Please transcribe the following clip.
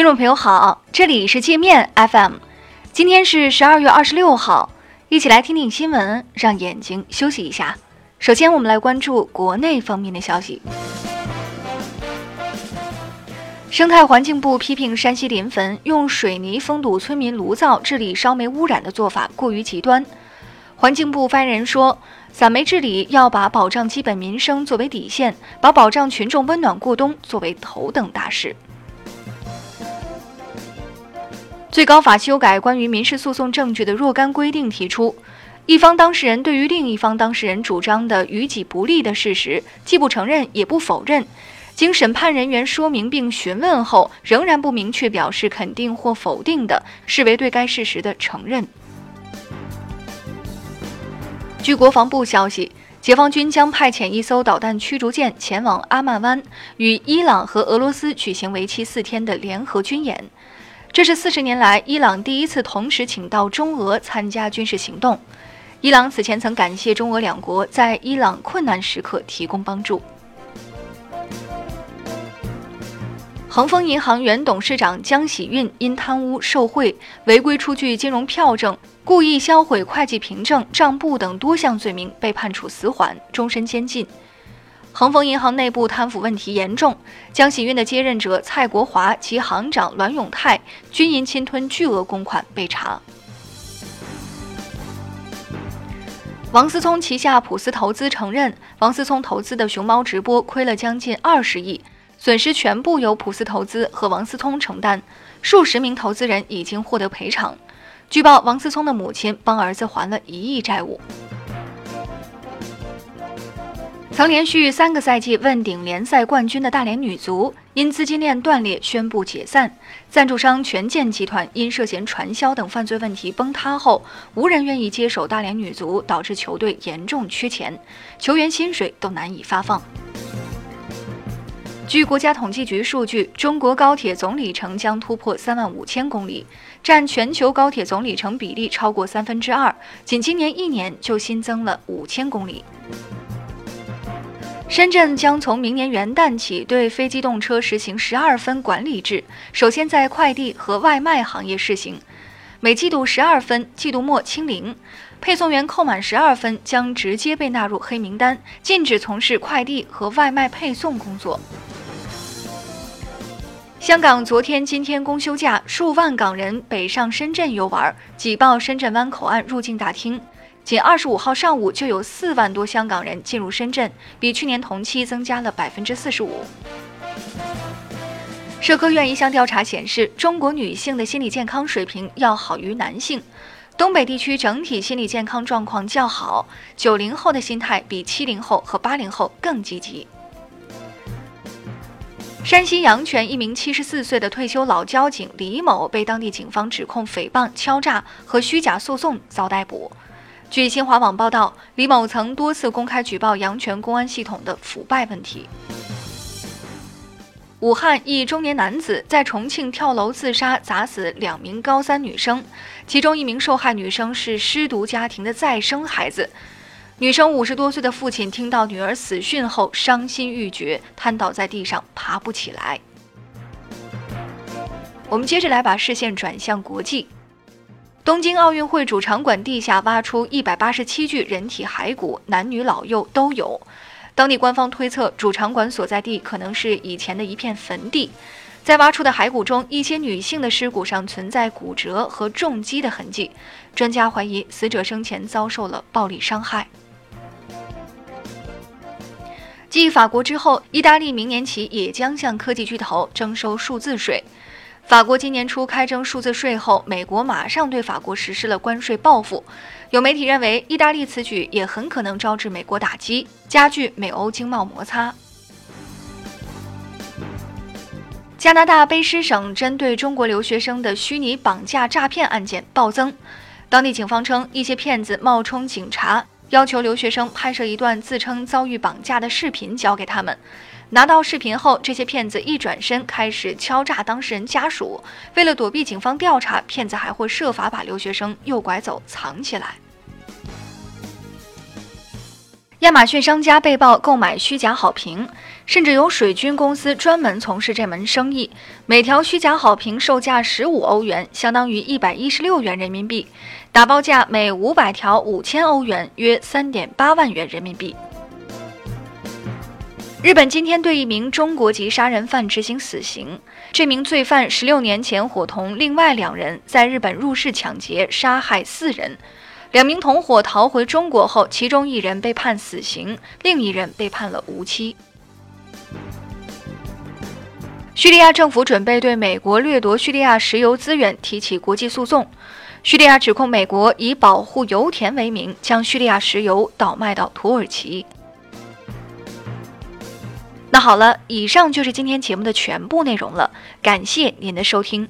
听众朋友好，这里是界面 FM，今天是十二月二十六号，一起来听听新闻，让眼睛休息一下。首先，我们来关注国内方面的消息。生态环境部批评山西临汾用水泥封堵村民炉灶治理烧煤污染的做法过于极端。环境部发言人说，散煤治理要把保障基本民生作为底线，把保障群众温暖过冬作为头等大事。最高法修改关于民事诉讼证据的若干规定，提出，一方当事人对于另一方当事人主张的于己不利的事实，既不承认也不否认，经审判人员说明并询问后，仍然不明确表示肯定或否定的，视为对该事实的承认。据国防部消息，解放军将派遣一艘导弹驱逐舰前往阿曼湾，与伊朗和俄罗斯举行为期四天的联合军演。这是四十年来伊朗第一次同时请到中俄参加军事行动。伊朗此前曾感谢中俄两国在伊朗困难时刻提供帮助。恒丰银行原董事长江喜运因贪污受贿、违规出具金融票证、故意销毁会计凭证、账簿等多项罪名，被判处死缓、终身监禁。恒丰银行内部贪腐问题严重，江喜运的接任者蔡国华及行长栾永泰均因侵吞巨额公款被查。王思聪旗下普思投资承认，王思聪投资的熊猫直播亏了将近二十亿，损失全部由普思投资和王思聪承担，数十名投资人已经获得赔偿。据报，王思聪的母亲帮儿子还了一亿债务。曾连续三个赛季问鼎联赛冠军的大连女足，因资金链断裂宣布解散。赞助商权健集团因涉嫌传销等犯罪问题崩塌后，无人愿意接手大连女足，导致球队严重缺钱，球员薪水都难以发放。据国家统计局数据，中国高铁总里程将突破三万五千公里，占全球高铁总里程比例超过三分之二，仅今年一年就新增了五千公里。深圳将从明年元旦起对非机动车实行十二分管理制，首先在快递和外卖行业试行，每季度十二分，季度末清零。配送员扣满十二分将直接被纳入黑名单，禁止从事快递和外卖配送工作。香港昨天、今天公休假，数万港人北上深圳游玩，挤爆深圳湾口岸入境大厅。仅二十五号上午就有四万多香港人进入深圳，比去年同期增加了百分之四十五。社科院一项调查显示，中国女性的心理健康水平要好于男性，东北地区整体心理健康状况较好，九零后的心态比七零后和八零后更积极。山西阳泉一名七十四岁的退休老交警李某被当地警方指控诽谤、敲诈和虚假诉讼，遭逮捕。据新华网报道，李某曾多次公开举报阳泉公安系统的腐败问题。武汉一中年男子在重庆跳楼自杀，砸死两名高三女生，其中一名受害女生是失独家庭的再生孩子。女生五十多岁的父亲听到女儿死讯后，伤心欲绝，瘫倒在地上，爬不起来。我们接着来把视线转向国际。东京奥运会主场馆地下挖出一百八十七具人体骸骨，男女老幼都有。当地官方推测，主场馆所在地可能是以前的一片坟地。在挖出的骸骨中，一些女性的尸骨上存在骨折和重击的痕迹，专家怀疑死者生前遭受了暴力伤害。继法国之后，意大利明年起也将向科技巨头征收数字税。法国今年初开征数字税后，美国马上对法国实施了关税报复。有媒体认为，意大利此举也很可能招致美国打击，加剧美欧经贸摩擦。加拿大卑诗省针对中国留学生的虚拟绑架诈骗案件暴增，当地警方称，一些骗子冒充警察，要求留学生拍摄一段自称遭遇绑架的视频交给他们。拿到视频后，这些骗子一转身开始敲诈当事人家属。为了躲避警方调查，骗子还会设法把留学生诱拐走，藏起来。亚马逊商家被曝购买虚假好评。甚至有水军公司专门从事这门生意。每条虚假好评售价十五欧元，相当于一百一十六元人民币，打包价每五百条五千欧元，约三点八万元人民币。日本今天对一名中国籍杀人犯执行死刑。这名罪犯十六年前伙同另外两人在日本入室抢劫，杀害四人。两名同伙逃回中国后，其中一人被判死刑，另一人被判了无期。叙利亚政府准备对美国掠夺叙利亚石油资源提起国际诉讼。叙利亚指控美国以保护油田为名，将叙利亚石油倒卖到土耳其。那好了，以上就是今天节目的全部内容了，感谢您的收听。